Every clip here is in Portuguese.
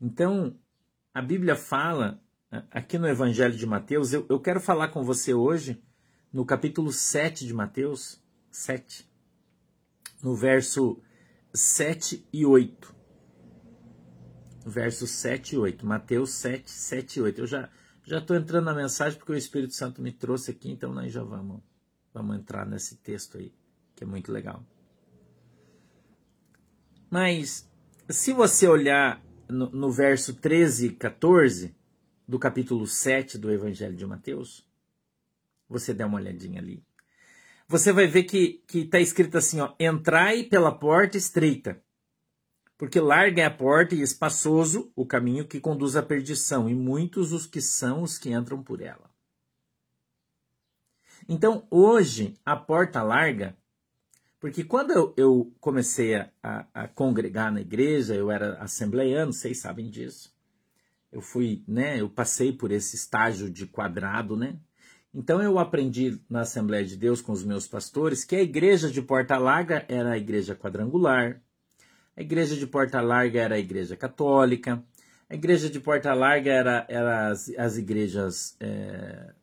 Então, a Bíblia fala, aqui no Evangelho de Mateus, eu, eu quero falar com você hoje, no capítulo 7 de Mateus, 7, no verso 7 e 8. Versos 7 e 8. Mateus 7, 7 e 8. Eu já já estou entrando na mensagem porque o Espírito Santo me trouxe aqui, então nós já vamos, vamos entrar nesse texto aí, que é muito legal. Mas se você olhar no, verso 13 e 14 do capítulo 7 do Evangelho de Mateus, você dá uma olhadinha ali. Você vai ver que está escrito assim, ó, entrai pela porta estreita, porque larga é a porta e espaçoso o caminho que conduz à perdição, e muitos os que são os que entram por ela. Então, hoje, a porta larga porque quando eu, comecei a, a, congregar na igreja, eu era assembleiano, vocês sabem disso. Eu fui, né, eu passei por esse estágio de quadrado, né? Então eu aprendi na Assembleia de Deus com os meus pastores que a igreja de Porta Larga era a igreja quadrangular, a igreja de Porta Larga era a igreja católica, a igreja de Porta Larga era, era as, as igrejas é,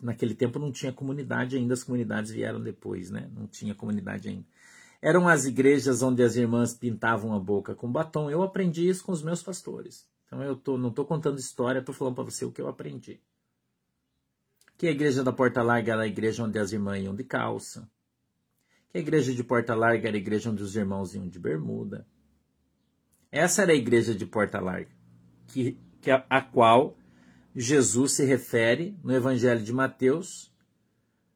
naquele tempo não tinha comunidade ainda, as comunidades vieram depois, né? Não tinha comunidade ainda. Eram as igrejas onde as irmãs pintavam a boca com batom. Eu aprendi isso com os meus pastores. Então eu tô, não estou contando história, estou falando para você o que eu aprendi. Que a igreja da Porta Larga era a igreja onde as irmãs iam de calça. Que a igreja de Porta Larga era a igreja onde os irmãos iam de bermuda. Essa era a igreja de Porta Larga, que, que a, a qual Jesus se refere no Evangelho de Mateus,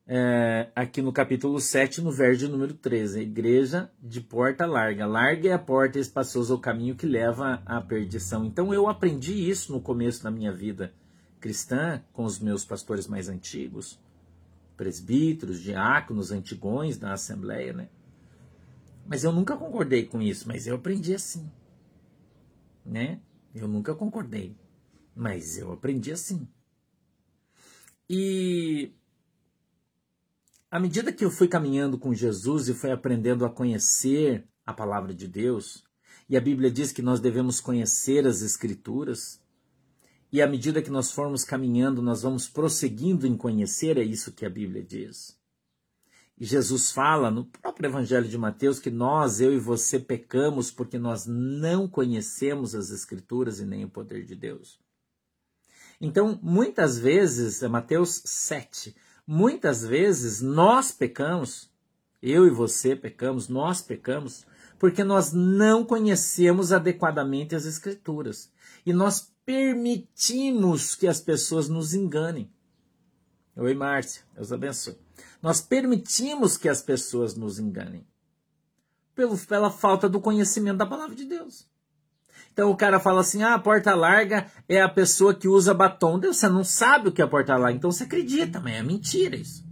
é, aqui no capítulo 7, no verso número 13. A igreja de porta larga. Larga é a porta espaçosa o caminho que leva à perdição. Então eu aprendi isso no começo da minha vida cristã, com os meus pastores mais antigos, presbíteros, diáconos, antigões da Assembleia, né? Mas eu nunca concordei com isso, mas eu aprendi assim, né? Eu nunca concordei. Mas eu aprendi assim. E à medida que eu fui caminhando com Jesus e fui aprendendo a conhecer a palavra de Deus, e a Bíblia diz que nós devemos conhecer as Escrituras, e à medida que nós formos caminhando, nós vamos prosseguindo em conhecer, é isso que a Bíblia diz. E Jesus fala no próprio Evangelho de Mateus que nós, eu e você, pecamos porque nós não conhecemos as Escrituras e nem o poder de Deus. Então, muitas vezes, é Mateus 7, muitas vezes nós pecamos, eu e você pecamos, nós pecamos, porque nós não conhecemos adequadamente as Escrituras. E nós permitimos que as pessoas nos enganem. Oi, Márcia, Deus abençoe. Nós permitimos que as pessoas nos enganem pelo, pela falta do conhecimento da palavra de Deus. Então o cara fala assim: ah, a porta larga é a pessoa que usa batom. Deus, você não sabe o que é a porta larga, então você acredita, mas é mentira isso.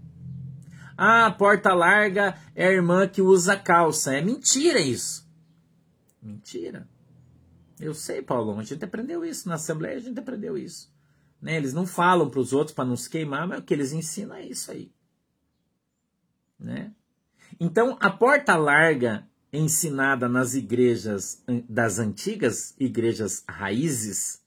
Ah, a porta larga é a irmã que usa calça. É mentira isso. Mentira. Eu sei, Paulo, a gente aprendeu isso. Na Assembleia a gente aprendeu isso. Né? Eles não falam para os outros para não se queimar, mas o que eles ensinam é isso aí. Né? Então, a porta larga ensinada nas igrejas das antigas igrejas raízes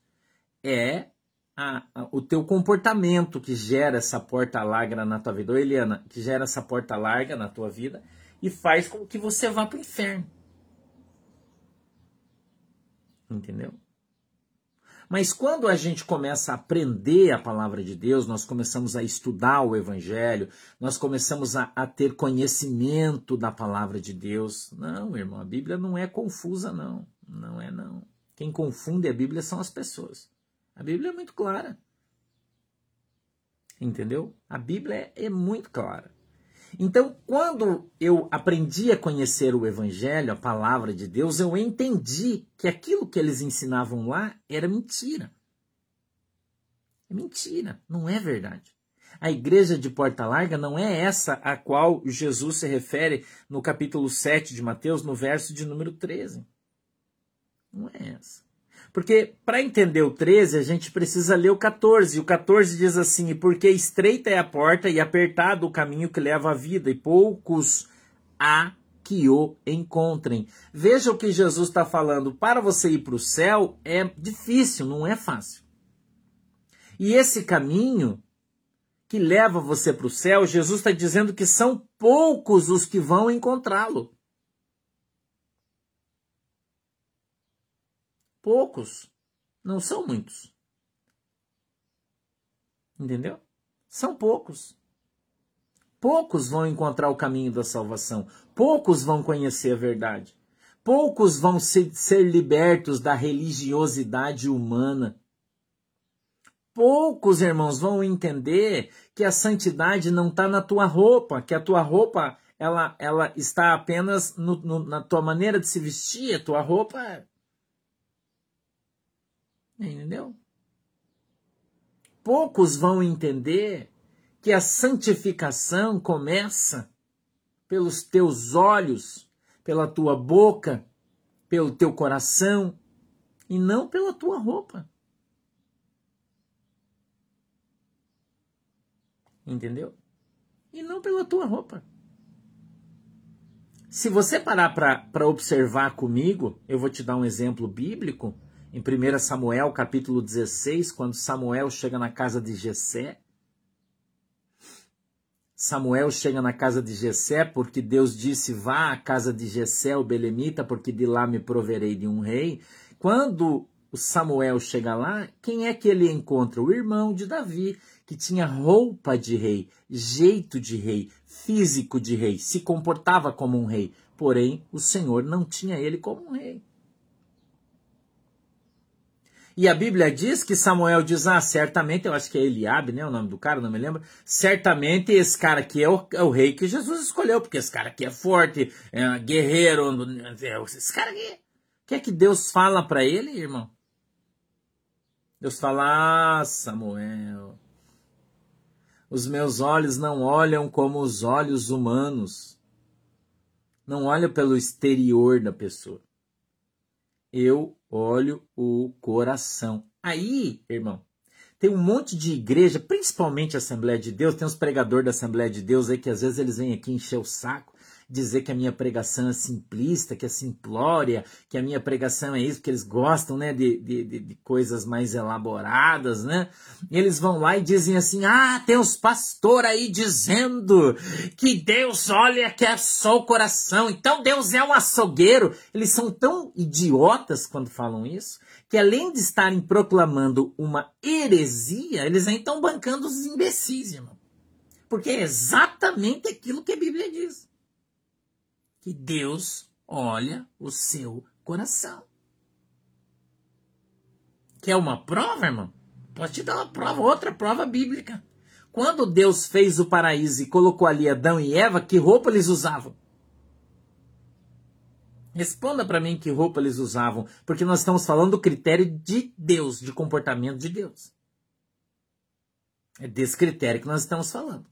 é a, a, o teu comportamento que gera essa porta larga na tua vida. Ô, Eliana, que gera essa porta larga na tua vida e faz com que você vá para o inferno. Entendeu? Mas quando a gente começa a aprender a palavra de Deus, nós começamos a estudar o Evangelho, nós começamos a, a, ter conhecimento da palavra de Deus. Não, irmão, a Bíblia não é confusa, não. Não é, não. Quem confunde a Bíblia são as pessoas. A Bíblia é muito clara. Entendeu? A Bíblia é, é muito clara. Então, quando eu aprendi a conhecer o Evangelho, a palavra de Deus, eu entendi que aquilo que eles ensinavam lá era mentira. É mentira, não é verdade. A igreja de Porta Larga não é essa a qual Jesus se refere no capítulo 7 de Mateus, no verso de número 13. Não é essa. Porque para entender o 13, a gente precisa ler o 14. O 14 diz assim: Porque estreita é a porta e apertado o caminho que leva à vida, e poucos há que o encontrem. Veja o que Jesus está falando. Para você ir para o céu é difícil, não é fácil. E esse caminho que leva você para o céu, Jesus está dizendo que são poucos os que vão encontrá-lo. Poucos. Não são muitos. Entendeu? São poucos. Poucos vão encontrar o caminho da salvação. Poucos vão conhecer a verdade. Poucos vão ser, ser libertos da religiosidade humana. Poucos, irmãos, vão entender que a santidade não está na tua roupa, que a tua roupa ela, ela está apenas no, no, na tua maneira de se vestir, a tua roupa. Entendeu? Poucos vão entender que a santificação começa pelos teus olhos, pela tua boca, pelo teu coração e não pela tua roupa. Entendeu? E não pela tua roupa. Se você parar para observar comigo, eu vou te dar um exemplo bíblico. Em 1 Samuel, capítulo 16, quando Samuel chega na casa de Jessé, Samuel chega na casa de Jessé porque Deus disse: "Vá à casa de Jessé o belemita, porque de lá me proverei de um rei". Quando o Samuel chega lá, quem é que ele encontra? O irmão de Davi, que tinha roupa de rei, jeito de rei, físico de rei, se comportava como um rei. Porém, o Senhor não tinha ele como um rei. E a Bíblia diz que Samuel diz: Ah, certamente, eu acho que é Eliabe, né? O nome do cara, não me lembro. Certamente esse cara aqui é o, é o rei que Jesus escolheu, porque esse cara aqui é forte, é guerreiro. É, esse cara aqui. O que é que Deus fala para ele, irmão? Deus fala: Ah, Samuel, os meus olhos não olham como os olhos humanos. Não olham pelo exterior da pessoa. Eu olho o coração. Aí, irmão, tem um monte de igreja, principalmente a Assembleia de Deus, tem uns pregadores da Assembleia de Deus aí que às vezes eles vêm aqui encher o saco dizer que a minha pregação é simplista, que é simplória, que a minha pregação é isso, porque eles gostam né, de, de, de coisas mais elaboradas, né? E eles vão lá e dizem assim: ah, tem os pastores aí dizendo que Deus olha que é só o coração, então Deus é um açougueiro. Eles são tão idiotas quando falam isso, que além de estarem proclamando uma heresia, eles ainda estão bancando os imbecis, irmão. Porque é exatamente aquilo que a Bíblia diz que Deus olha o seu coração. Quer uma prova, irmão? Posso te dar uma prova, outra prova bíblica. Quando Deus fez o paraíso e colocou ali Adão e Eva, que roupa eles usavam? Responda para mim que roupa eles usavam, porque nós estamos falando do critério de Deus, de comportamento de Deus. É desse critério que nós estamos falando.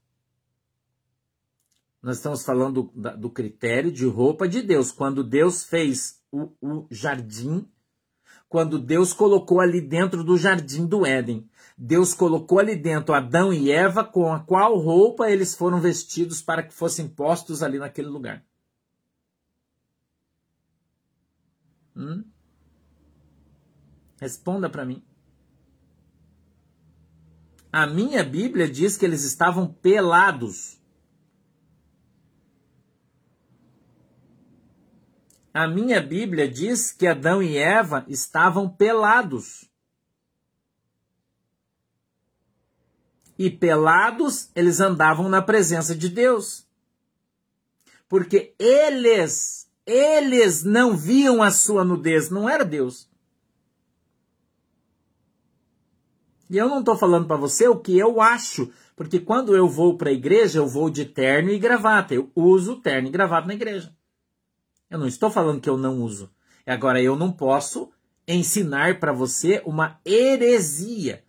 Nós estamos falando do, critério de roupa de Deus. Quando Deus fez o, o jardim, quando Deus colocou ali dentro do jardim do Éden, Deus colocou ali dentro Adão e Eva, com a qual roupa eles foram vestidos para que fossem postos ali naquele lugar. Hum? Responda para mim. A minha Bíblia diz que eles estavam pelados. A minha Bíblia diz que Adão e Eva estavam pelados. E pelados, eles andavam na presença de Deus. Porque eles, eles não viam a sua nudez, não era Deus. E eu não estou falando para você o que eu acho, porque quando eu vou para a igreja, eu vou de terno e gravata. Eu uso terno e gravata na igreja. Eu não estou falando que eu não uso. Agora, eu não posso ensinar para você uma heresia.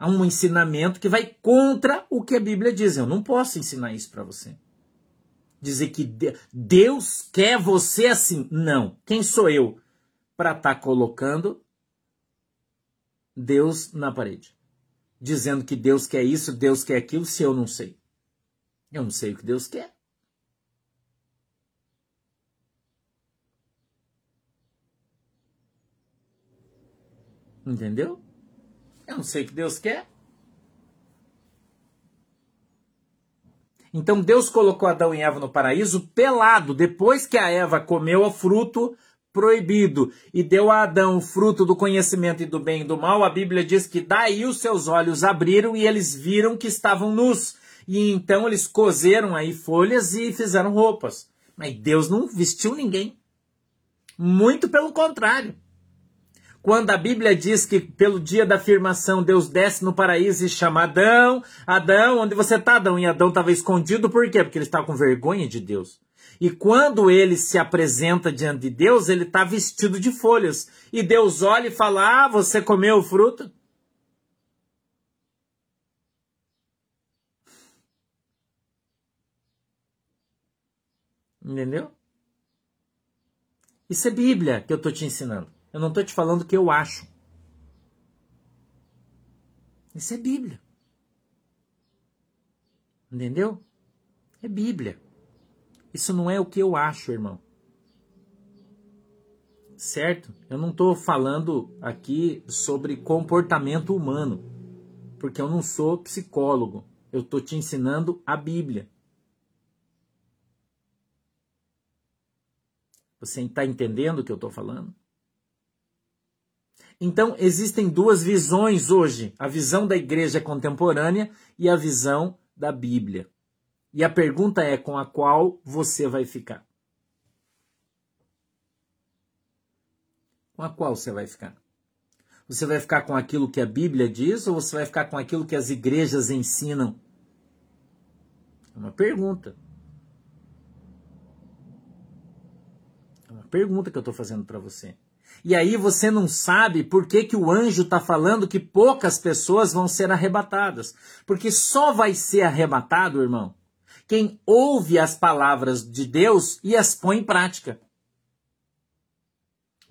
Um ensinamento que vai contra o que a Bíblia diz. Eu não posso ensinar isso para você. Dizer que Deus quer você assim. Não. Quem sou eu para estar tá colocando Deus na parede? Dizendo que Deus quer isso, Deus quer aquilo, se eu não sei. Eu não sei o que Deus quer. Entendeu? Eu não sei o que Deus quer. Então Deus colocou Adão e Eva no paraíso pelado, depois que a Eva comeu o fruto proibido e deu a Adão o fruto do conhecimento e do bem e do mal, a Bíblia diz que daí os seus olhos abriram e eles viram que estavam nus. E então eles cozeram aí folhas e fizeram roupas. Mas Deus não vestiu ninguém. Muito pelo contrário. Quando a Bíblia diz que pelo dia da afirmação Deus desce no paraíso e chama Adão, Adão, onde você está, Adão? E Adão estava escondido, por quê? Porque ele estava com vergonha de Deus. E quando ele se apresenta diante de Deus, ele está vestido de folhas. E Deus olha e fala: Ah, você comeu o fruto? Entendeu? Isso é Bíblia que eu estou te ensinando. Eu não estou te falando o que eu acho. Isso é Bíblia. Entendeu? É Bíblia. Isso não é o que eu acho, irmão. Certo? Eu não estou falando aqui sobre comportamento humano, porque eu não sou psicólogo. Eu estou te ensinando a Bíblia. Você está entendendo o que eu estou falando? Então, existem duas visões hoje: a visão da igreja contemporânea e a visão da Bíblia. E a pergunta é com a qual você vai ficar? Com a qual você vai ficar? Você vai ficar com aquilo que a Bíblia diz ou você vai ficar com aquilo que as igrejas ensinam? É uma pergunta. É uma pergunta que eu estou fazendo para você. E aí você não sabe por que, que o anjo está falando que poucas pessoas vão ser arrebatadas. Porque só vai ser arrebatado, irmão, quem ouve as palavras de Deus e as põe em prática.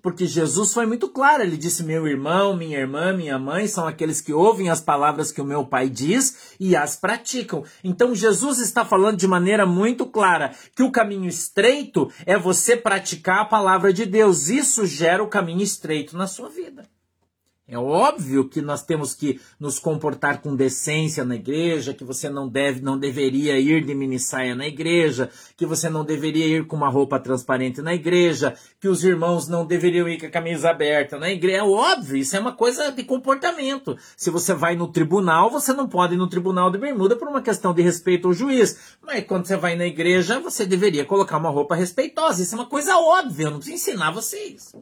Porque Jesus foi muito claro, ele disse: Meu irmão, minha irmã, minha mãe são aqueles que ouvem as palavras que o meu pai diz e as praticam. Então Jesus está falando de maneira muito clara que o caminho estreito é você praticar a palavra de Deus. Isso gera o caminho estreito na sua vida. É óbvio que nós temos que nos comportar com decência na igreja, que você não deve, não deveria ir de minissaia na igreja, que você não deveria ir com uma roupa transparente na igreja, que os irmãos não deveriam ir com a camisa aberta na igreja. É óbvio, isso é uma coisa de comportamento. Se você vai no tribunal, você não pode ir no tribunal de bermuda por uma questão de respeito ao juiz. Mas quando você vai na igreja, você deveria colocar uma roupa respeitosa. Isso é uma coisa óbvia, eu não preciso ensinar vocês.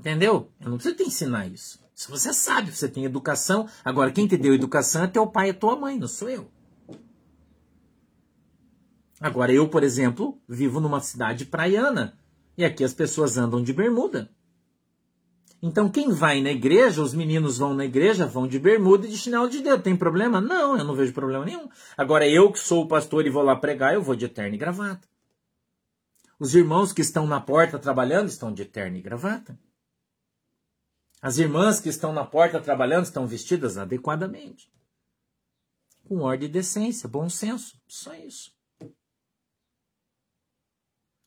Entendeu? Eu não preciso te ensinar isso. Se você sabe, você tem educação. Agora, quem te deu educação é teu pai e tua mãe, não sou eu. Agora, eu, por exemplo, vivo numa cidade praiana. E aqui as pessoas andam de bermuda. Então, quem vai na igreja, os meninos vão na igreja, vão de bermuda e de chinelo de dedo. Tem problema? Não, eu não vejo problema nenhum. Agora, eu que sou o pastor e vou lá pregar, eu vou de terno e gravata. Os irmãos que estão na porta trabalhando estão de terno e gravata. As irmãs que estão na porta trabalhando estão vestidas adequadamente. Com ordem e decência, bom senso. Só isso.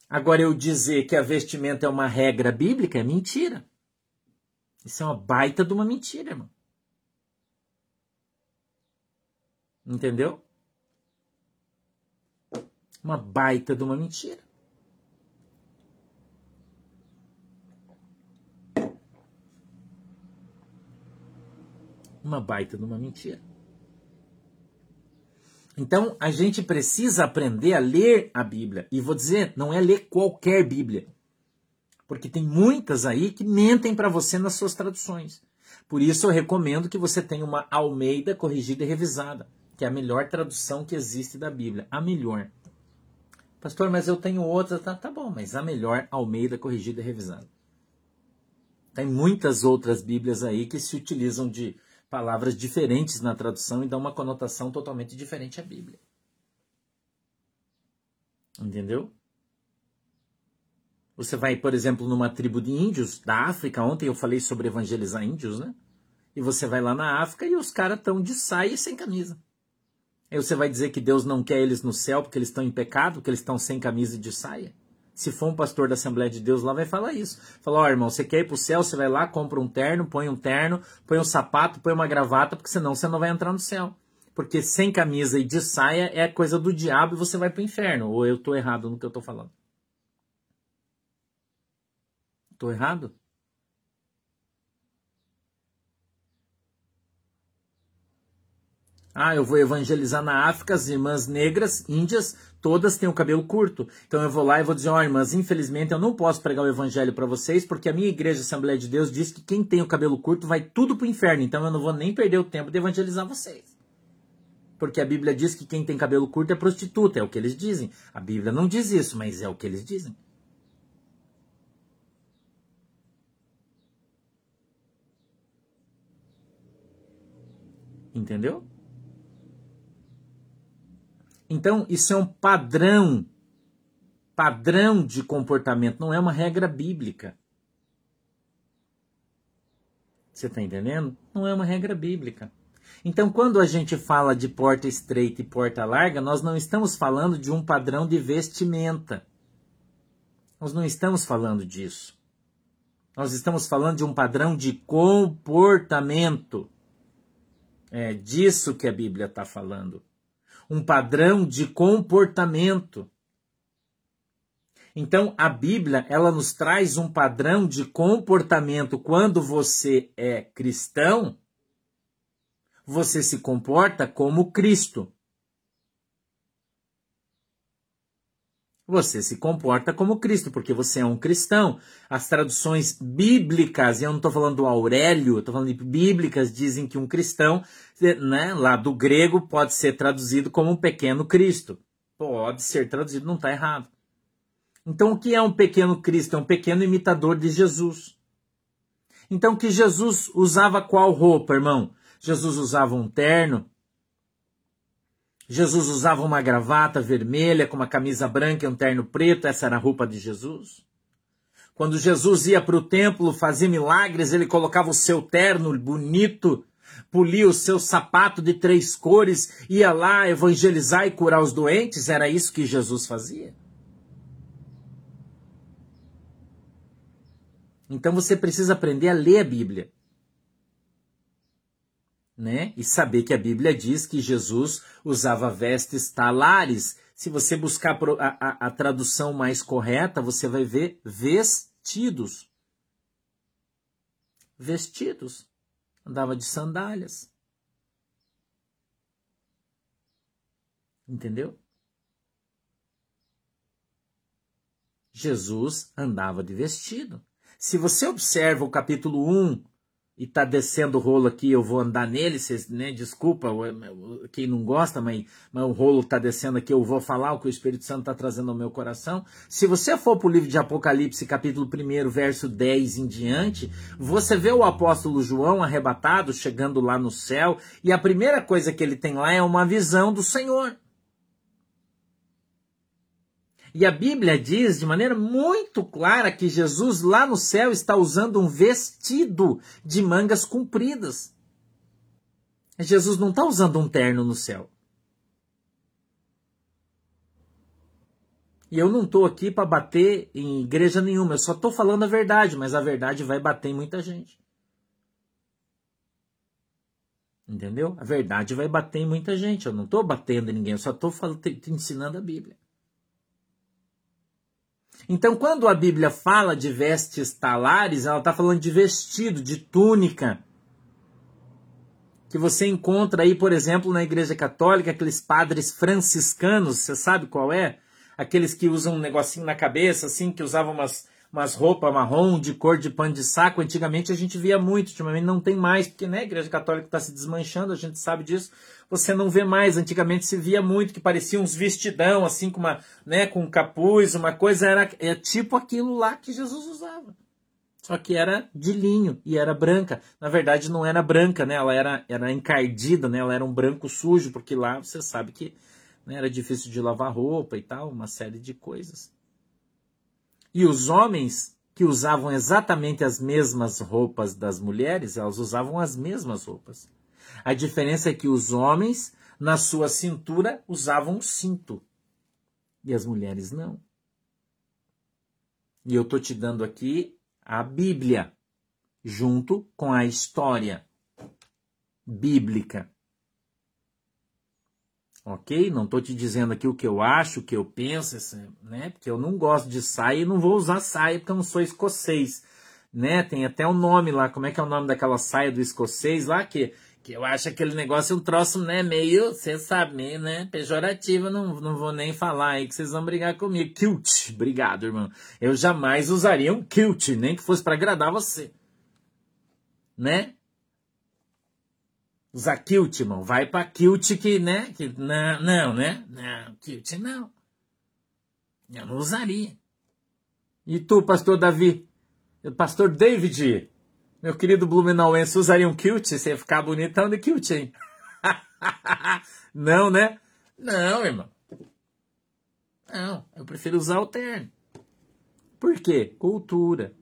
Agora, eu dizer que a vestimenta é uma regra bíblica é mentira. Isso é uma baita de uma mentira, irmão. Entendeu? Uma baita de uma mentira. Uma baita de uma mentira. Então a gente precisa aprender a ler a Bíblia. E vou dizer, não é ler qualquer Bíblia. Porque tem muitas aí que mentem para você nas suas traduções. Por isso eu recomendo que você tenha uma Almeida corrigida e revisada, que é a melhor tradução que existe da Bíblia. A melhor. Pastor, mas eu tenho outra. Tá, tá bom, mas a melhor Almeida corrigida e revisada. Tem muitas outras Bíblias aí que se utilizam de palavras diferentes na tradução e dão uma conotação totalmente diferente à Bíblia. Entendeu? Você vai, por exemplo, numa tribo de índios da África, ontem eu falei sobre evangelizar índios, né? E você vai lá na África e os caras estão de saia e sem camisa. Aí você vai dizer que Deus não quer eles no céu porque eles estão em pecado, porque eles estão sem camisa e de saia? Se for um pastor da Assembleia de Deus lá, vai falar isso. Fala, ó, oh, irmão, você quer ir pro céu, você vai lá, compra um terno, põe um terno, põe um sapato, põe uma gravata, porque senão você não vai entrar no céu. Porque sem camisa e de saia é coisa do diabo e você vai pro inferno. Ou eu tô errado no que eu tô falando? Tô errado? Ah, eu vou evangelizar na África, as irmãs negras, índias, todas têm o cabelo curto. Então eu vou lá e vou dizer, ó, oh, irmãs, infelizmente eu não posso pregar o evangelho para vocês, porque a minha igreja Assembleia de Deus diz que quem tem o cabelo curto vai tudo pro inferno. Então eu não vou nem perder o tempo de evangelizar vocês. Porque a Bíblia diz que quem tem cabelo curto é prostituta, é o que eles dizem. A Bíblia não diz isso, mas é o que eles dizem. Entendeu? Então, isso é um padrão, padrão de comportamento, não é uma regra bíblica. Você está entendendo? Não é uma regra bíblica. Então, quando a gente fala de porta estreita e porta larga, nós não estamos falando de um padrão de vestimenta. Nós não estamos falando disso. Nós estamos falando de um padrão de comportamento. É disso que a Bíblia está falando um padrão de comportamento. Então, a Bíblia, ela nos traz um padrão de comportamento. Quando você é cristão, você se comporta como Cristo. Você se comporta como Cristo, porque você é um cristão. As traduções bíblicas, e eu não estou falando do Aurélio, estou falando de bíblicas, dizem que um cristão, né, lá do grego, pode ser traduzido como um pequeno Cristo. Pode ser traduzido, não está errado. Então, o que é um pequeno Cristo? É um pequeno imitador de Jesus. Então, que Jesus usava qual roupa, irmão? Jesus usava um terno, Jesus usava uma gravata vermelha com uma camisa branca e um terno preto, essa era a roupa de Jesus. Quando Jesus ia para o templo fazer milagres, ele colocava o seu terno bonito, polia o seu sapato de três cores, ia lá evangelizar e curar os doentes, era isso que Jesus fazia. Então você precisa aprender a ler a Bíblia né? E saber que a Bíblia diz que Jesus usava vestes talares. Se você buscar a, a, a tradução mais correta, você vai ver vestidos. Vestidos. Andava de sandálias. Entendeu? Jesus andava de vestido. Se você observa o capítulo 1 e tá descendo o rolo aqui, eu vou andar nele, vocês, né, desculpa quem não gosta, mas, mas o rolo tá descendo aqui, eu vou falar o que o Espírito Santo está trazendo ao meu coração. Se você for para o livro de Apocalipse, capítulo 1, verso 10 em diante, você vê o apóstolo João arrebatado, chegando lá no céu, e a primeira coisa que ele tem lá é uma visão do Senhor. E a Bíblia diz de maneira muito clara que Jesus lá no céu está usando um vestido de mangas compridas. Jesus não está usando um terno no céu. E eu não estou aqui para bater em igreja nenhuma, eu só estou falando a verdade, mas a verdade vai bater em muita gente. Entendeu? A verdade vai bater em muita gente. Eu não estou batendo em ninguém, eu só estou ensinando a Bíblia. Então, quando a Bíblia fala de vestes talares, ela está falando de vestido, de túnica. Que você encontra aí, por exemplo, na Igreja Católica, aqueles padres franciscanos, você sabe qual é? Aqueles que usam um negocinho na cabeça, assim, que usavam umas, umas roupas marrom de cor de pano de saco. Antigamente a gente via muito, ultimamente não tem mais, porque né, a Igreja Católica está se desmanchando, a gente sabe disso você não vê mais. Antigamente se via muito que parecia uns vestidão, assim, com uma, né, com um capuz, uma coisa, era é tipo aquilo lá que Jesus usava. Só que era de linho e era branca. Na verdade, não era branca, né? Ela era, era encardida, né? Ela era um branco sujo, porque lá você sabe que né, era difícil de lavar roupa e tal, uma série de coisas. E os homens que usavam exatamente as mesmas roupas das mulheres, elas usavam as mesmas roupas. A diferença é que os homens, na sua cintura, usavam cinto. E as mulheres não. E eu tô te dando aqui a Bíblia, junto com a história bíblica. Ok? Não estou te dizendo aqui o que eu acho, o que eu penso, né? Porque eu não gosto de saia e não vou usar saia porque eu não sou escocês. Né? Tem até um nome lá, como é que é o nome daquela saia do escocês lá, que, que eu acho aquele negócio um troço, né, meio, você sabe, meio, né, pejorativo, não, não vou nem falar aí que vocês vão brigar comigo. Kilt, obrigado, irmão. Eu jamais usaria um kilt, nem que fosse para agradar você. Né? Usar kilt, irmão. Vai pra kilt que, né? Que, não, não, né? Não, kilt não. Eu não usaria. E tu, pastor Davi? Pastor David, meu querido Blumenauense, usaria um kilt? Você ia ficar bonitão de kilt, hein? não, né? Não, irmão. Não, eu prefiro usar o terno. Por quê? Cultura.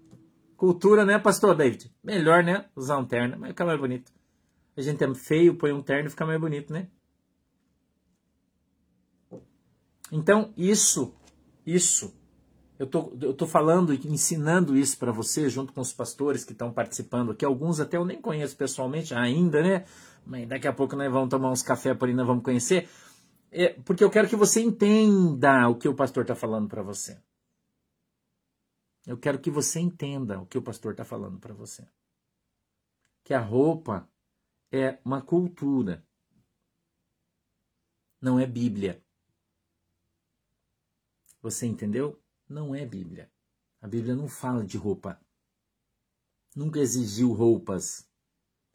Cultura, né, pastor David? Melhor, né? Usar um terno, mas fica mais bonito. A gente é feio, põe um terno e fica mais bonito, né? Então, isso, isso, eu tô, eu tô falando, ensinando isso para você, junto com os pastores que estão participando aqui. Alguns até eu nem conheço pessoalmente ainda, né? Mas daqui a pouco nós vamos tomar uns café por aí, nós vamos conhecer. É, porque eu quero que você entenda o que o pastor está falando para você. Eu quero que você entenda o que o pastor está falando para você. Que a roupa é uma cultura, não é Bíblia. Você entendeu? Não é Bíblia. A Bíblia não fala de roupa. Nunca exigiu roupas.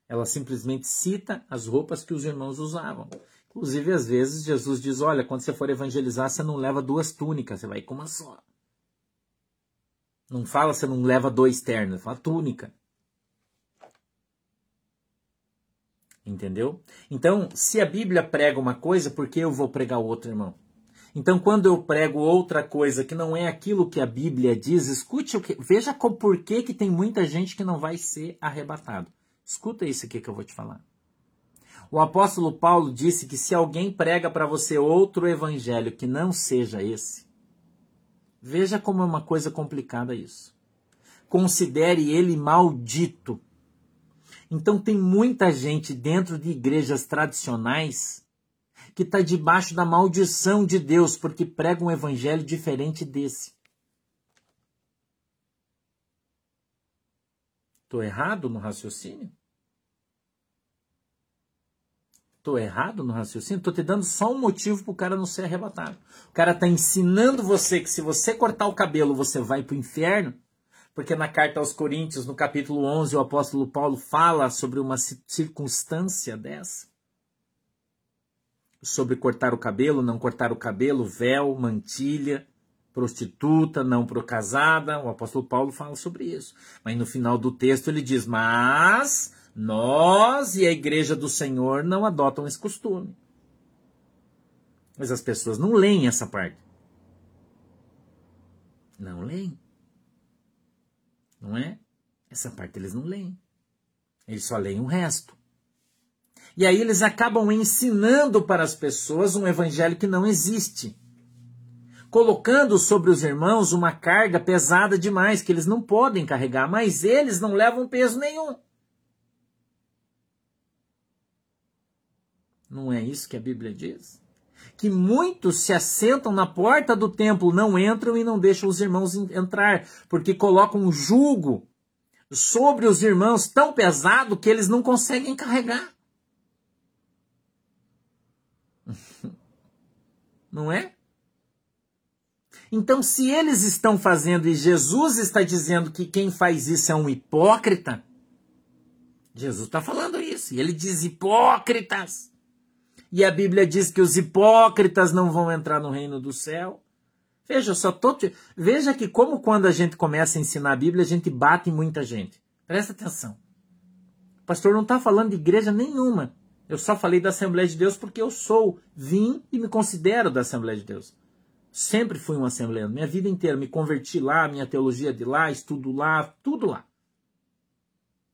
Ela simplesmente cita as roupas que os irmãos usavam. Inclusive, às vezes, Jesus diz: Olha, quando você for evangelizar, você não leva duas túnicas, você vai com uma só. Não fala você não leva dois ternos, fala túnica. Entendeu? Então, se a Bíblia prega uma coisa, por que eu vou pregar outra, irmão? Então, quando eu prego outra coisa que não é aquilo que a Bíblia diz, escute o que, veja por que, que tem muita gente que não vai ser arrebatado. Escuta isso aqui que eu vou te falar. O apóstolo Paulo disse que se alguém prega para você outro evangelho que não seja esse, veja como é uma coisa complicada isso. Considere ele maldito então tem muita gente dentro de igrejas tradicionais que está debaixo da maldição de Deus porque prega um evangelho diferente desse. Estou errado no raciocínio? Estou errado no raciocínio? Estou te dando só um motivo para o cara não ser arrebatado. O cara está ensinando você que se você cortar o cabelo você vai para o inferno porque na carta aos Coríntios, no capítulo 11, o apóstolo Paulo fala sobre uma circunstância dessa. Sobre cortar o cabelo, não cortar o cabelo, véu, mantilha, prostituta, não casada. O apóstolo Paulo fala sobre isso. Mas no final do texto ele diz: Mas nós e a igreja do Senhor não adotam esse costume. Mas as pessoas não leem essa parte. Não leem. Não é? Essa parte eles não leem. Eles só leem o resto. E aí eles acabam ensinando para as pessoas um evangelho que não existe. Colocando sobre os irmãos uma carga pesada demais que eles não podem carregar, mas eles não levam peso nenhum. Não é isso que a Bíblia diz? Que muitos se assentam na porta do templo, não entram e não deixam os irmãos entrar, porque colocam um jugo sobre os irmãos tão pesado que eles não conseguem carregar. Não é? Então, se eles estão fazendo e Jesus está dizendo que quem faz isso é um hipócrita, Jesus está falando isso. E ele diz: hipócritas e a Bíblia diz que os hipócritas não vão entrar no reino do céu. Veja, só tô te... veja que como quando a gente começa a ensinar a Bíblia, a gente bate em muita gente. Presta atenção. O pastor não está falando de igreja nenhuma. Eu só falei da Assembleia de Deus porque eu sou, vim e me considero da Assembleia de Deus. Sempre fui um assembleano, minha vida inteira. Me converti lá, minha teologia de lá, estudo lá, tudo lá.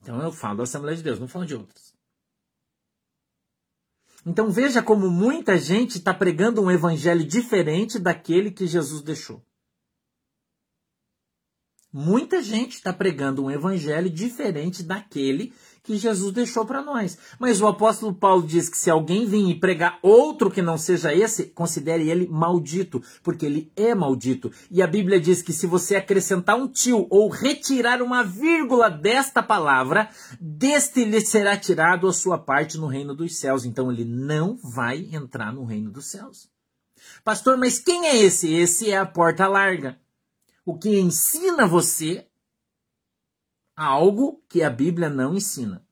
Então eu falo da Assembleia de Deus, não falo de outras. Então veja como muita gente está pregando um evangelho diferente daquele que Jesus deixou. Muita gente está pregando um evangelho diferente daquele que Jesus deixou para nós. Mas o apóstolo Paulo diz que se alguém vir e pregar outro que não seja esse, considere ele maldito, porque ele é maldito. E a Bíblia diz que se você acrescentar um tio ou retirar uma vírgula desta palavra, deste lhe será tirado a sua parte no reino dos céus. Então ele não vai entrar no reino dos céus. Pastor, mas quem é esse? Esse é a porta larga. O que ensina você algo que a Bíblia não ensina.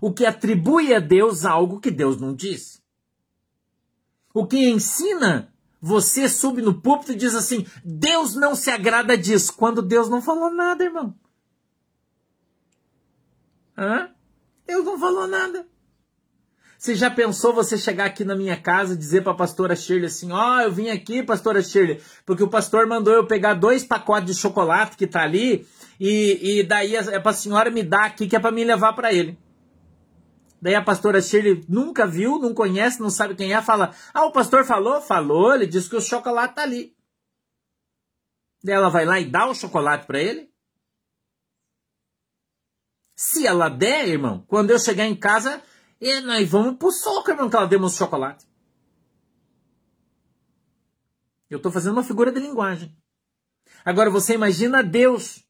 O que atribui a Deus algo que Deus não diz. O que ensina você sube no púlpito e diz assim: Deus não se agrada disso, quando Deus não falou nada, irmão. Hã? Deus não falou nada. Você já pensou você chegar aqui na minha casa e dizer para a pastora Shirley assim: Ó, oh, eu vim aqui, pastora Shirley, porque o pastor mandou eu pegar dois pacotes de chocolate que tá ali e, e daí é, para a senhora me dar aqui que é para me levar para ele. Daí a pastora Shirley nunca viu, não conhece, não sabe quem é, fala: Ah, o pastor falou? Falou, ele disse que o chocolate tá ali. Daí ela vai lá e dá o chocolate para ele. Se ela der, irmão, quando eu chegar em casa, e nós vamos pro soco, irmão, que ela um chocolate. Eu estou fazendo uma figura de linguagem. Agora você imagina Deus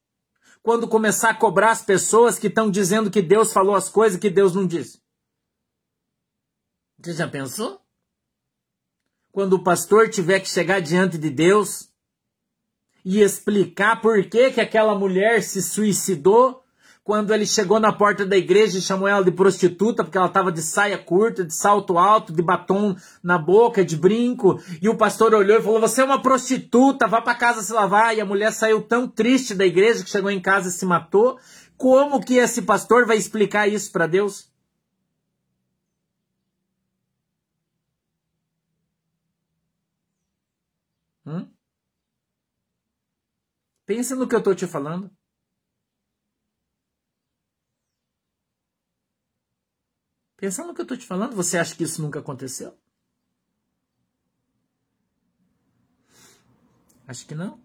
quando começar a cobrar as pessoas que estão dizendo que Deus falou as coisas que Deus não disse. Você já pensou? Quando o pastor tiver que chegar diante de Deus e explicar por que, que aquela mulher se suicidou, quando ele chegou na porta da igreja e chamou ela de prostituta, porque ela estava de saia curta, de salto alto, de batom na boca, de brinco, e o pastor olhou e falou: Você é uma prostituta, vá para casa se lavar. E a mulher saiu tão triste da igreja que chegou em casa e se matou. Como que esse pastor vai explicar isso para Deus? Hum? Pensa no que eu estou te falando. Pensando no que eu estou te falando, você acha que isso nunca aconteceu? Acho que não.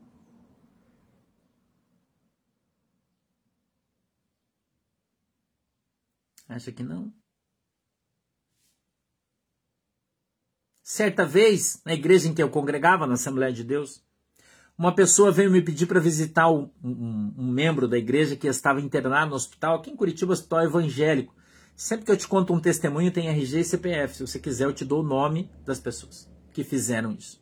Acha que não? Certa vez, na igreja em que eu congregava, na Assembleia de Deus, uma pessoa veio me pedir para visitar um, um, um, membro da igreja que estava internado no hospital, aqui em Curitiba, hospital evangélico. Sempre que eu te conto um testemunho, tem RG e CPF. Se você quiser, eu te dou o nome das pessoas que fizeram isso.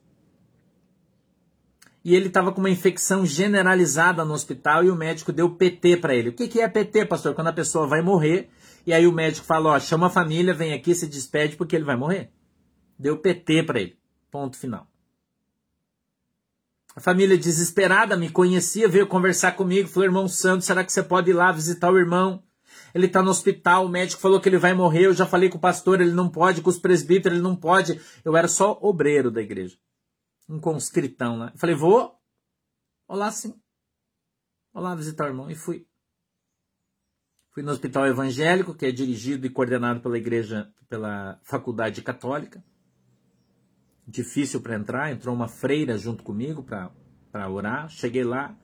E ele estava com uma infecção generalizada no hospital e o médico deu PT para ele. O que, que é PT, pastor? Quando a pessoa vai morrer e aí o médico fala: ó, chama a família, vem aqui, se despede porque ele vai morrer. Deu PT para ele. Ponto final. A família desesperada me conhecia, veio conversar comigo, falou: irmão Santo, será que você pode ir lá visitar o irmão? Ele está no hospital, o médico falou que ele vai morrer, eu já falei com o pastor, ele não pode, com os presbíteros, ele não pode. Eu era só obreiro da igreja. Um conscritão lá. Eu falei, vou? Olá, sim. Olá, visitar o irmão. E fui. Fui no hospital evangélico, que é dirigido e coordenado pela igreja, pela faculdade católica. Difícil para entrar, entrou uma freira junto comigo para orar. Cheguei lá,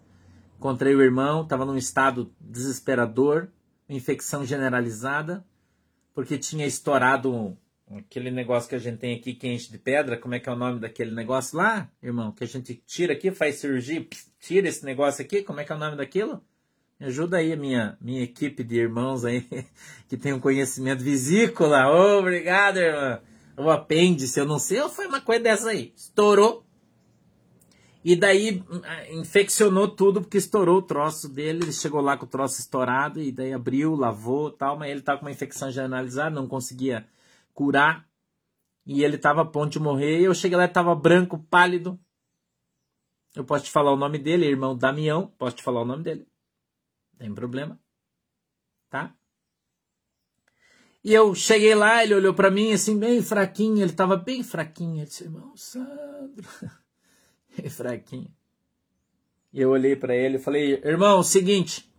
encontrei o irmão, estava num estado desesperador infecção generalizada, porque tinha estourado aquele negócio que a gente tem aqui que enche de pedra, como é que é o nome daquele negócio lá, irmão? Que a gente tira aqui, faz cirurgia, tira esse negócio aqui, como é que é o nome daquilo? Me ajuda aí minha, minha equipe de irmãos aí, que tem um conhecimento vesícula. Oh, obrigado, irmão. O apêndice, eu não sei, ou foi uma coisa dessa aí. Estourou, e daí infeccionou tudo porque estourou o troço dele. Ele chegou lá com o troço estourado e daí abriu, lavou tal, mas ele estava com uma infecção generalizada, não conseguia curar. E ele estava a ponto de morrer. E eu cheguei lá e estava branco, pálido. Eu posso te falar o nome dele, irmão Damião. Posso te falar o nome dele. Não tem problema. Tá? E eu cheguei lá, ele olhou para mim assim, bem fraquinho. Ele estava bem fraquinho. Ele disse, irmão Sandro. fraquinho. E eu olhei para ele e falei: Irmão, seguinte,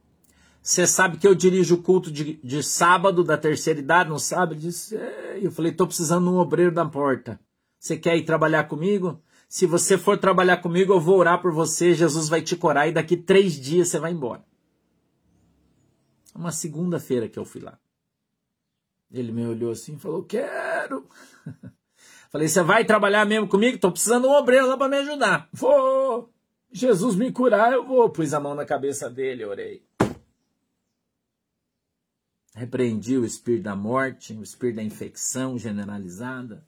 você sabe que eu dirijo o culto de, de sábado da terceira idade, não sabe? Ele disse: é. Eu falei: Tô precisando de um obreiro da porta. Você quer ir trabalhar comigo? Se você for trabalhar comigo, eu vou orar por você, Jesus vai te curar e daqui três dias você vai embora. Uma segunda-feira que eu fui lá. Ele me olhou assim e falou: Quero. Falei: Você vai trabalhar mesmo comigo? Estou precisando de um obreiro lá para me ajudar. Vou. Jesus me curar, eu vou. Pus a mão na cabeça dele, orei. Repreendi o espírito da morte, o espírito da infecção generalizada.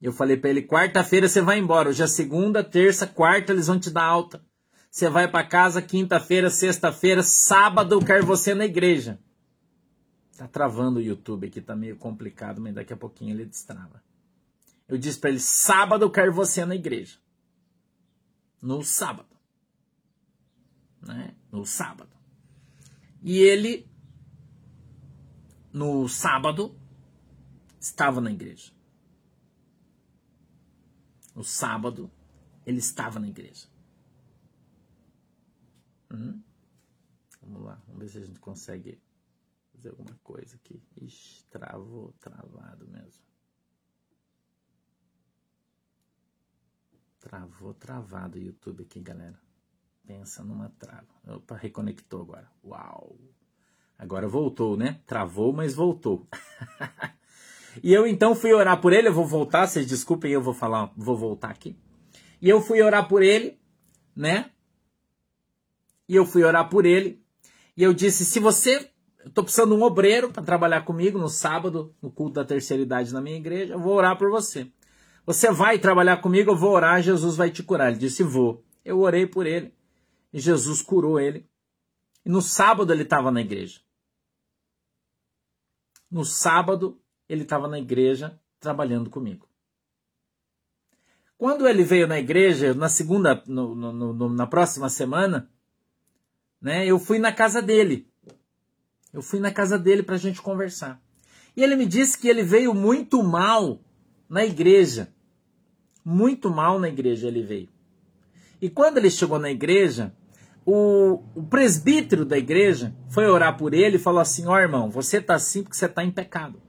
Eu falei para ele: quarta-feira você vai embora. Hoje é segunda, terça, quarta, eles vão te dar alta. Você vai para casa quinta-feira, sexta-feira, sábado eu quero você na igreja. Tá travando o YouTube aqui, tá meio complicado, mas daqui a pouquinho ele destrava. Eu disse para ele: sábado eu quero você na igreja. No sábado. Né? No sábado. E ele, no sábado, estava na igreja. No sábado, ele estava na igreja. Uhum. Vamos lá, vamos ver se a gente consegue fazer alguma coisa aqui. Ixi, travou, travado mesmo. Travou, travado o YouTube aqui, galera. Pensa numa trava. Opa, reconectou agora. Uau! Agora voltou, né? Travou, mas voltou. e eu então fui orar por ele. Eu vou voltar, vocês desculpem, eu vou falar, vou voltar aqui. E eu fui orar por ele, né? E eu fui orar por ele. E eu disse: se você eu tô precisando de um obreiro para trabalhar comigo no sábado, no culto da terceira idade na minha igreja. Eu vou orar por você. Você vai trabalhar comigo, eu vou orar, Jesus vai te curar. Ele disse: Vou. Eu orei por ele e Jesus curou ele. E no sábado ele estava na igreja. No sábado ele estava na igreja trabalhando comigo. Quando ele veio na igreja, na segunda, no, no, no, na próxima semana, né, eu fui na casa dele. Eu fui na casa dele para a gente conversar. E ele me disse que ele veio muito mal na igreja. Muito mal na igreja ele veio. E quando ele chegou na igreja, o, o presbítero da igreja foi orar por ele e falou assim: Ó oh, irmão, você está assim porque você está em pecado.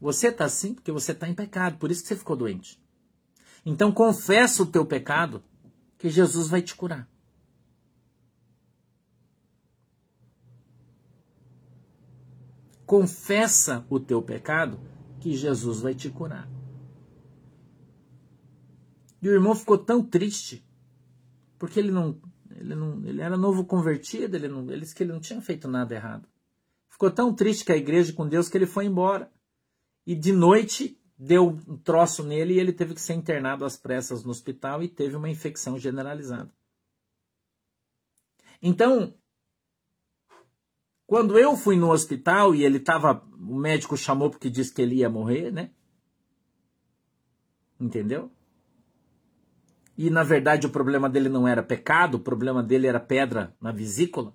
Você está assim porque você está em pecado, por isso que você ficou doente. Então confessa o teu pecado, que Jesus vai te curar. Confessa o teu pecado, que Jesus vai te curar. E o irmão ficou tão triste, porque ele não, ele não, ele era novo convertido, ele não, ele disse que ele não tinha feito nada errado. Ficou tão triste com a igreja com Deus que ele foi embora. E de noite deu um troço nele e ele teve que ser internado às pressas no hospital e teve uma infecção generalizada. Então, quando eu fui no hospital e ele estava, o médico chamou porque disse que ele ia morrer, né? Entendeu? E na verdade o problema dele não era pecado, o problema dele era pedra na vesícula.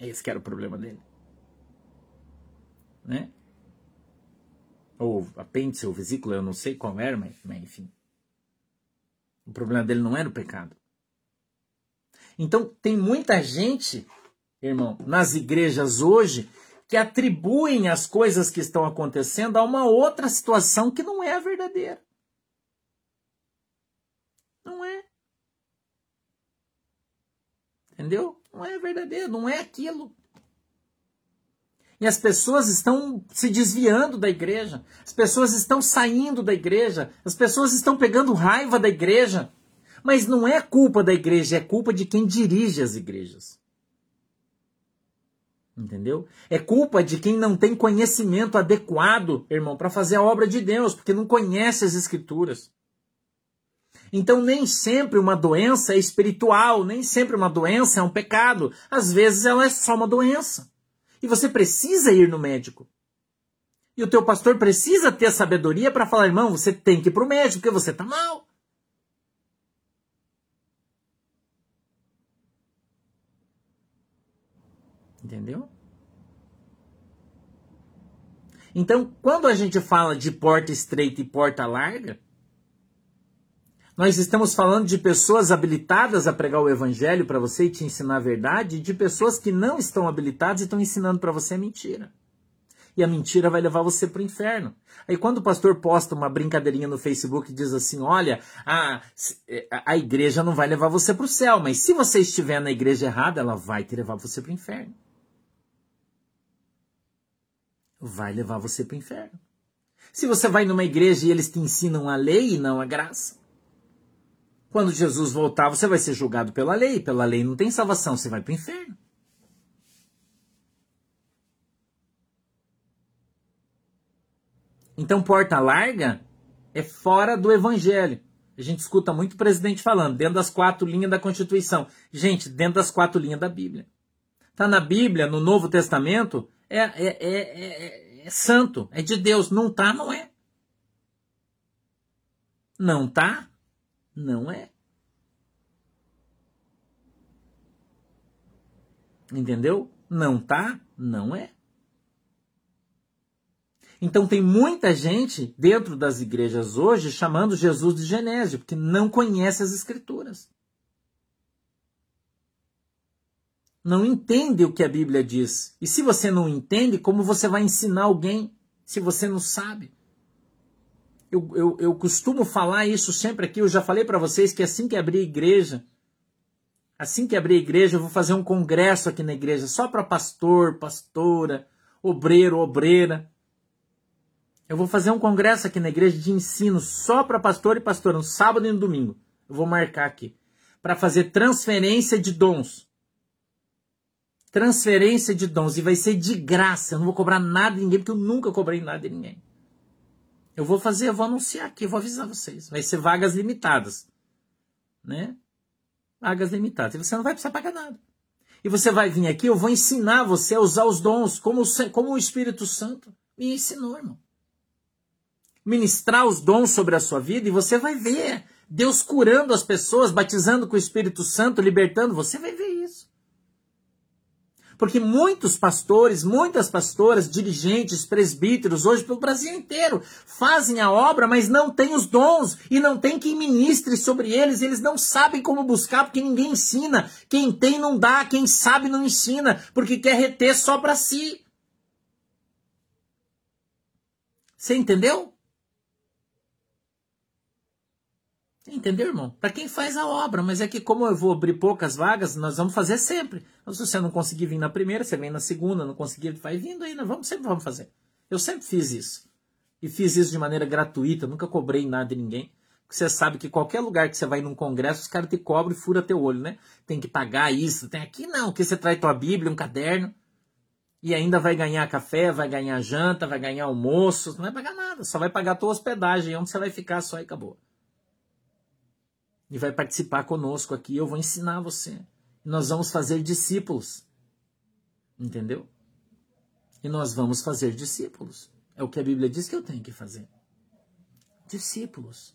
Esse que era o problema dele. Né? Ou apêndice ou vesícula, eu não sei qual era, mas, mas enfim. O problema dele não era o pecado. Então tem muita gente irmão, nas igrejas hoje que atribuem as coisas que estão acontecendo a uma outra situação que não é a verdadeira. Não é. Entendeu? Não é verdadeiro, não é aquilo. E as pessoas estão se desviando da igreja, as pessoas estão saindo da igreja, as pessoas estão pegando raiva da igreja. Mas não é culpa da igreja, é culpa de quem dirige as igrejas. Entendeu? É culpa de quem não tem conhecimento adequado, irmão, para fazer a obra de Deus, porque não conhece as Escrituras. Então, nem sempre uma doença é espiritual, nem sempre uma doença é um pecado. Às vezes ela é só uma doença. E você precisa ir no médico. E o teu pastor precisa ter sabedoria para falar, irmão, você tem que ir para o médico, porque você está mal. Entendeu? Então, quando a gente fala de porta estreita e porta larga, nós estamos falando de pessoas habilitadas a pregar o evangelho para você e te ensinar a verdade, e de pessoas que não estão habilitadas e estão ensinando para você mentira. e a mentira vai levar você para o inferno. Aí quando o pastor posta uma brincadeirinha no Facebook e diz assim: olha, a, a igreja não vai levar você para o céu, mas se você estiver na igreja errada, ela vai te levar você para o inferno. Vai levar você para o inferno. Se você vai numa igreja e eles te ensinam a lei e não a graça, quando Jesus voltar, você vai ser julgado pela lei. Pela lei não tem salvação, você vai para o inferno. Então, porta larga é fora do evangelho. A gente escuta muito o presidente falando, dentro das quatro linhas da Constituição. Gente, dentro das quatro linhas da Bíblia. Está na Bíblia, no Novo Testamento, é, é, é, é, santo, é de Deus. Não tá, não é. Não tá, não é. Entendeu? Não tá, não é. Então tem muita gente dentro das igrejas hoje chamando Jesus de Genésio, porque não conhece as escrituras. Não entende o que a Bíblia diz. E se você não entende, como você vai ensinar alguém se você não sabe? Eu, eu, eu costumo falar isso sempre aqui, eu já falei para vocês que assim que abrir a igreja, assim que abrir a igreja, eu vou fazer um congresso aqui na igreja só para pastor, pastora, obreiro, obreira eu vou fazer um congresso aqui na igreja de ensino só para pastor e pastora, no sábado e no domingo. Eu vou marcar aqui. Para fazer transferência de dons. Transferência de dons. E vai ser de graça. Eu não vou cobrar nada de ninguém, porque eu nunca cobrei nada de ninguém. Eu vou fazer, eu vou anunciar aqui, eu vou avisar vocês. Vai ser vagas limitadas. Né? Vagas limitadas. E você não vai precisar pagar nada. E você vai vir aqui, eu vou ensinar você a usar os dons, como, como o Espírito Santo me ensinou, irmão ministrar os dons sobre a sua vida e você vai ver Deus curando as pessoas, batizando com o Espírito Santo, libertando. Você vai ver. Porque muitos pastores, muitas pastoras, dirigentes, presbíteros, hoje pelo Brasil inteiro, fazem a obra, mas não têm os dons e não tem quem ministre sobre eles. Eles não sabem como buscar porque ninguém ensina. Quem tem não dá, quem sabe não ensina, porque quer reter só para si. Você entendeu? Entendeu, irmão? Para quem faz a obra, mas é que como eu vou abrir poucas vagas, nós vamos fazer sempre. Então, se você não conseguir vir na primeira, você vem na segunda, não conseguir, vai vindo aí, nós vamos sempre vamos fazer. Eu sempre fiz isso. E fiz isso de maneira gratuita, nunca cobrei nada de ninguém. Porque você sabe que qualquer lugar que você vai num congresso, os caras te cobram e fura teu olho, né? Tem que pagar isso, tem aqui não, que você traz tua Bíblia, um caderno, e ainda vai ganhar café, vai ganhar janta, vai ganhar almoço, não vai pagar nada, só vai pagar tua hospedagem, onde você vai ficar só e acabou e vai participar conosco aqui. Eu vou ensinar você. Nós vamos fazer discípulos. Entendeu? E nós vamos fazer discípulos. É o que a Bíblia diz que eu tenho que fazer. Discípulos.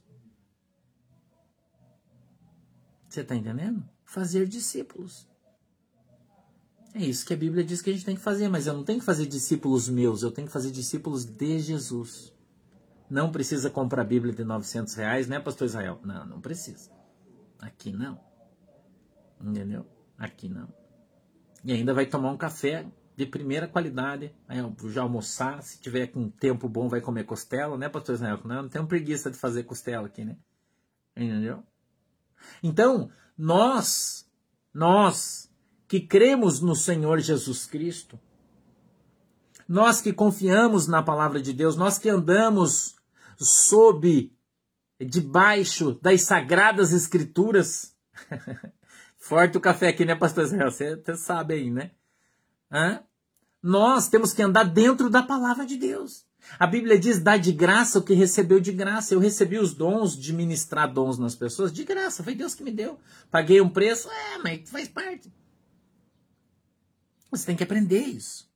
Você está entendendo? Fazer discípulos. É isso que a Bíblia diz que a gente tem que fazer, mas eu não tenho que fazer discípulos meus, eu tenho que fazer discípulos de Jesus. Não precisa comprar a Bíblia de 900 reais, né, Pastor Israel? Não, não precisa. Aqui não. Entendeu? Aqui não. E ainda vai tomar um café de primeira qualidade. Aí já almoçar, se tiver com tempo bom, vai comer costela, né, pastor Israel? Não, não tenho preguiça de fazer costela aqui, né? Entendeu? Então, nós, nós que cremos no Senhor Jesus Cristo, nós que confiamos na palavra de Deus, nós que andamos sob debaixo das sagradas escrituras. Forte o café aqui, né, pastor Israel? Você, você sabe aí, né? Hã? Nós temos que andar dentro da palavra de Deus. A Bíblia diz: dá de graça o que recebeu de graça. Eu recebi os dons de ministrar dons nas pessoas de graça. Foi Deus que me deu. Paguei um preço, é, mas faz parte. Você tem que aprender isso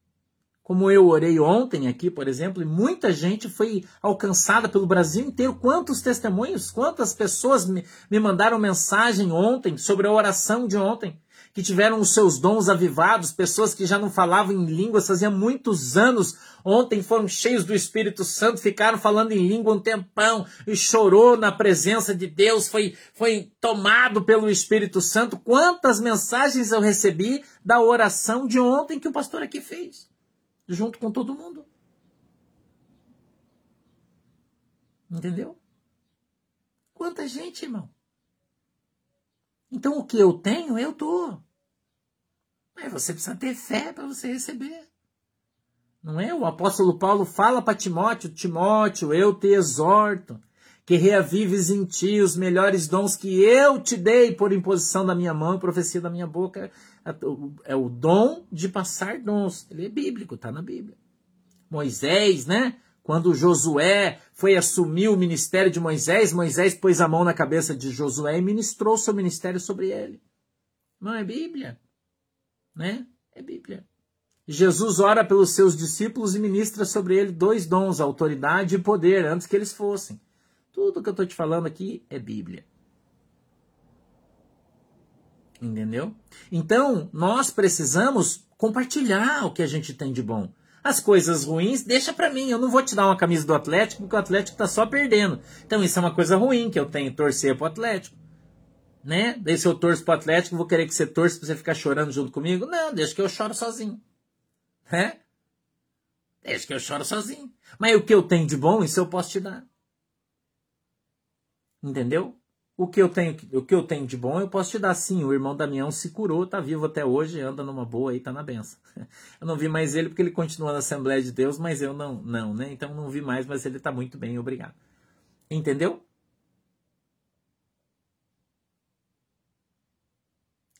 como eu orei ontem aqui, por exemplo, e muita gente foi alcançada pelo Brasil inteiro. Quantos testemunhos, quantas pessoas me, me mandaram mensagem ontem sobre a oração de ontem, que tiveram os seus dons avivados, pessoas que já não falavam em línguas fazia muitos anos, ontem foram cheios do Espírito Santo, ficaram falando em língua um tempão e chorou na presença de Deus, foi, foi tomado pelo Espírito Santo. Quantas mensagens eu recebi da oração de ontem que o pastor aqui fez? junto com todo mundo. Entendeu? Quanta gente, irmão. Então o que eu tenho, eu dou. Mas você precisa ter fé para você receber. Não é? O apóstolo Paulo fala para Timóteo: Timóteo, eu te exorto que reavives em ti os melhores dons que eu te dei por imposição da minha mão, profecia da minha boca. É o dom de passar dons. Ele é bíblico, está na Bíblia. Moisés, né? Quando Josué foi assumir o ministério de Moisés, Moisés pôs a mão na cabeça de Josué e ministrou seu ministério sobre ele. Não é Bíblia, né? É Bíblia. Jesus ora pelos seus discípulos e ministra sobre ele dois dons, autoridade e poder, antes que eles fossem. Tudo que eu estou te falando aqui é Bíblia. Entendeu? Então, nós precisamos compartilhar o que a gente tem de bom. As coisas ruins, deixa para mim. Eu não vou te dar uma camisa do Atlético, porque o Atlético tá só perdendo. Então, isso é uma coisa ruim que eu tenho, torcer pro Atlético. Né? Daí se eu torço pro Atlético, vou querer que você torça pra você ficar chorando junto comigo? Não, deixa que eu choro sozinho. Né? Deixa que eu choro sozinho. Mas o que eu tenho de bom, isso eu posso te dar. Entendeu? O que eu tenho, o que eu tenho de bom, eu posso te dar sim. O irmão Damião se curou, tá vivo até hoje, anda numa boa aí, tá na benção. Eu não vi mais ele porque ele continua na Assembleia de Deus, mas eu não, não, né? Então não vi mais, mas ele tá muito bem, obrigado. Entendeu?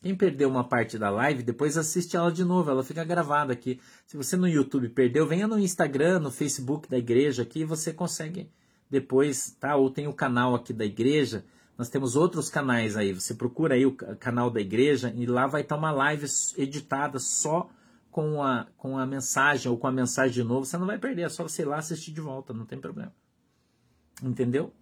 Quem perdeu uma parte da live, depois assiste ela de novo, ela fica gravada aqui. Se você no YouTube perdeu, venha no Instagram, no Facebook da igreja aqui, você consegue depois, tá? Ou tem o canal aqui da igreja. Nós temos outros canais aí. Você procura aí o canal da igreja e lá vai estar uma live editada só com a, com a mensagem ou com a mensagem de novo. Você não vai perder, é só você ir lá assistir de volta, não tem problema. Entendeu?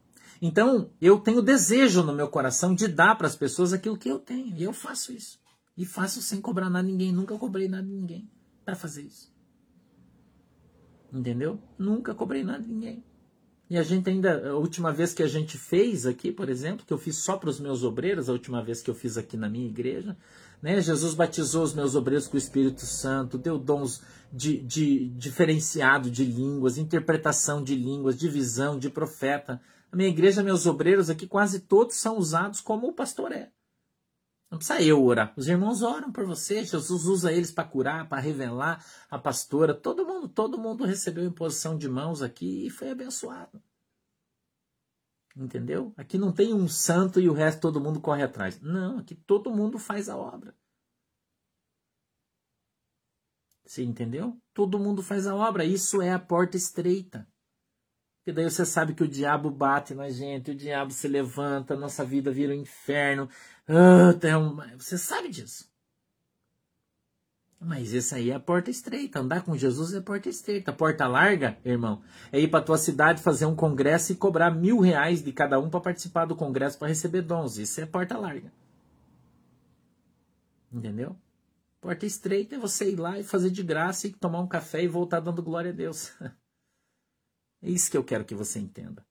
Então, eu tenho desejo no meu coração de dar para as pessoas aquilo que eu tenho. E eu faço isso. E faço sem cobrar nada ninguém. Nunca cobrei nada de ninguém para fazer isso. Entendeu? Nunca cobrei nada de ninguém. E a gente ainda, a última vez que a gente fez aqui, por exemplo, que eu fiz só para os meus obreiros, a última vez que eu fiz aqui na minha igreja, né? Jesus batizou os meus obreiros com o Espírito Santo, deu dons de, de diferenciado de línguas, interpretação de línguas, divisão de profeta. A minha igreja, meus obreiros aqui, quase todos são usados como o pastor é. Não precisa eu orar. Os irmãos oram por você. Jesus usa eles para curar, para revelar a pastora. Todo mundo, todo mundo recebeu imposição de mãos aqui e foi abençoado. Entendeu? Aqui não tem um santo e o resto todo mundo corre atrás. Não, aqui todo mundo faz a obra. Você entendeu? Todo mundo faz a obra. Isso é a porta estreita. Porque daí você sabe que o diabo bate na gente, o diabo se levanta, nossa vida vira um inferno. Ah, você sabe disso. Mas essa aí é a porta estreita. Andar com Jesus é a porta estreita. Porta larga, irmão, é ir para tua cidade fazer um congresso e cobrar mil reais de cada um para participar do congresso para receber dons. Isso é porta larga. Entendeu? Porta estreita é você ir lá e fazer de graça e tomar um café e voltar dando glória a Deus. É isso que eu quero que você entenda.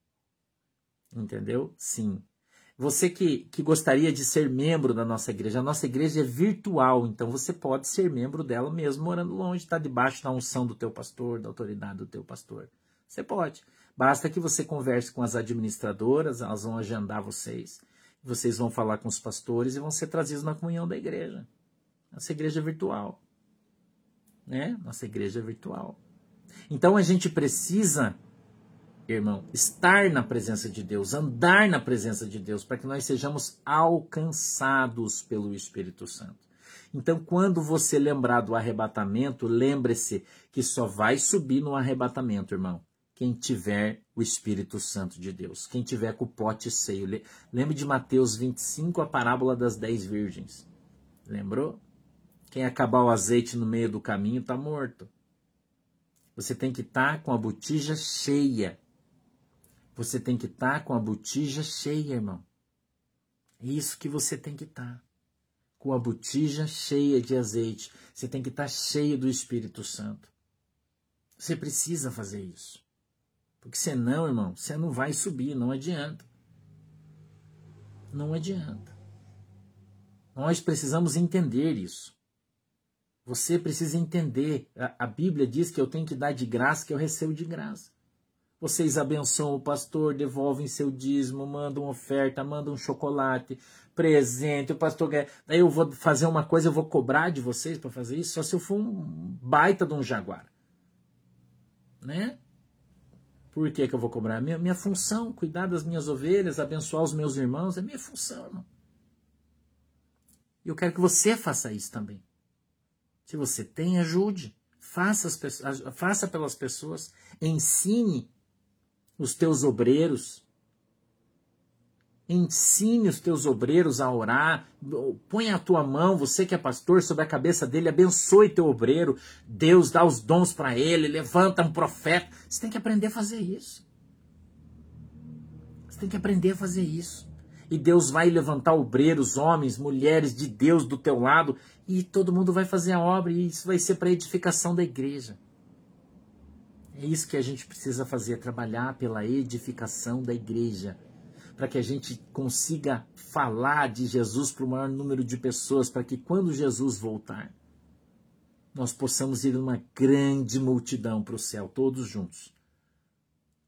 Entendeu? Sim. Você que, que gostaria de ser membro da nossa igreja, a nossa igreja é virtual, então você pode ser membro dela mesmo morando longe, está debaixo da unção do teu pastor, da autoridade do teu pastor. Você pode. Basta que você converse com as administradoras, elas vão agendar vocês. Vocês vão falar com os pastores e vão ser trazidos na comunhão da igreja. Nossa igreja é virtual. Né? Nossa igreja é virtual. Então a gente precisa irmão, estar na presença de Deus, andar na presença de Deus, para que nós sejamos alcançados pelo Espírito Santo. Então, quando você lembrar do arrebatamento, lembre-se que só vai subir no arrebatamento, irmão, quem tiver o Espírito Santo de Deus, quem tiver com o pote cheio. Lembre de Mateus 25, a parábola das dez virgens. Lembrou? Quem acabar o azeite no meio do caminho está morto. Você tem que estar tá com a botija cheia você tem que estar tá com a botija cheia, irmão. É isso que você tem que estar. Tá. Com a botija cheia de azeite. Você tem que estar tá cheio do Espírito Santo. Você precisa fazer isso. Porque senão, irmão, você não vai subir, não adianta. Não adianta. Nós precisamos entender isso. Você precisa entender. A, a Bíblia diz que eu tenho que dar de graça, que eu recebo de graça. Vocês abençoam o pastor, devolvem seu dízimo, mandam oferta, mandam chocolate, presente. O pastor quer. Daí eu vou fazer uma coisa, eu vou cobrar de vocês para fazer isso, só se eu for um baita de um jaguar. Né? Por que, que eu vou cobrar? Minha, minha função, cuidar das minhas ovelhas, abençoar os meus irmãos, é minha função, irmão. E eu quero que você faça isso também. Se você tem, ajude. Faça, as, faça pelas pessoas. Ensine os teus obreiros. Ensine os teus obreiros a orar. Põe a tua mão, você que é pastor, sobre a cabeça dele. Abençoe teu obreiro. Deus dá os dons para ele. Levanta um profeta. Você tem que aprender a fazer isso. Você tem que aprender a fazer isso e Deus vai levantar obreiros, homens, mulheres de Deus do teu lado e todo mundo vai fazer a obra e isso vai ser para edificação da igreja. É isso que a gente precisa fazer, trabalhar pela edificação da igreja, para que a gente consiga falar de Jesus para o maior número de pessoas, para que quando Jesus voltar, nós possamos ir uma grande multidão para o céu, todos juntos.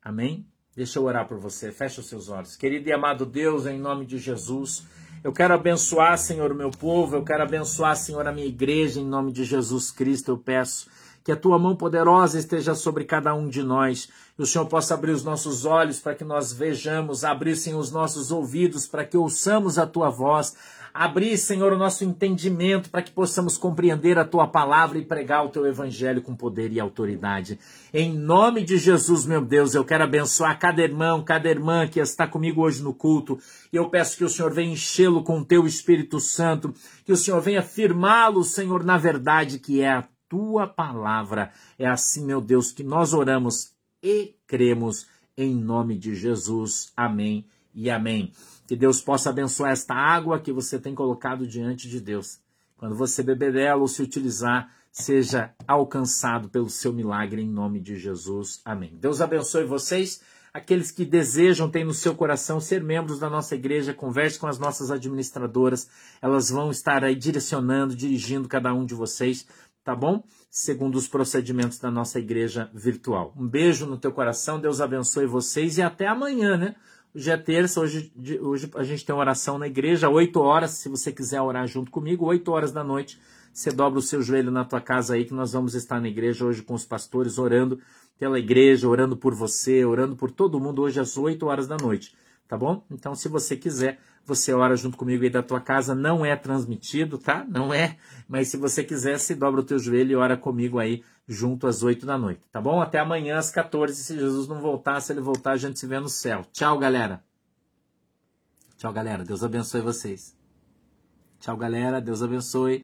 Amém? Deixa eu orar por você. Fecha os seus olhos. Querido e amado Deus, em nome de Jesus, eu quero abençoar, Senhor, o meu povo. Eu quero abençoar, Senhor, a minha igreja. Em nome de Jesus Cristo, eu peço que a tua mão poderosa esteja sobre cada um de nós. Que o Senhor possa abrir os nossos olhos para que nós vejamos, abrissem os nossos ouvidos para que ouçamos a tua voz, Abrir, Senhor, o nosso entendimento para que possamos compreender a tua palavra e pregar o teu evangelho com poder e autoridade. Em nome de Jesus, meu Deus, eu quero abençoar cada irmão, cada irmã que está comigo hoje no culto. E eu peço que o Senhor venha enchê-lo com o teu Espírito Santo, que o Senhor venha firmá-lo, Senhor, na verdade que é a tua palavra. É assim, meu Deus, que nós oramos e cremos em nome de Jesus. Amém e amém. Que Deus possa abençoar esta água que você tem colocado diante de Deus. Quando você beber dela ou se utilizar, seja alcançado pelo seu milagre em nome de Jesus. Amém. Deus abençoe vocês. Aqueles que desejam, têm no seu coração ser membros da nossa igreja, converse com as nossas administradoras. Elas vão estar aí direcionando, dirigindo cada um de vocês, tá bom? Segundo os procedimentos da nossa igreja virtual. Um beijo no teu coração, Deus abençoe vocês e até amanhã, né? Hoje é terça, hoje, hoje a gente tem oração na igreja, 8 horas, se você quiser orar junto comigo, 8 horas da noite, você dobra o seu joelho na tua casa aí, que nós vamos estar na igreja hoje com os pastores, orando pela igreja, orando por você, orando por todo mundo, hoje às 8 horas da noite, tá bom? Então, se você quiser, você ora junto comigo aí da tua casa, não é transmitido, tá? Não é, mas se você quiser, se dobra o teu joelho e ora comigo aí junto às 8 da noite, tá bom? Até amanhã às 14, se Jesus não voltar, se ele voltar, a gente se vê no céu. Tchau, galera. Tchau, galera. Deus abençoe vocês. Tchau, galera. Deus abençoe.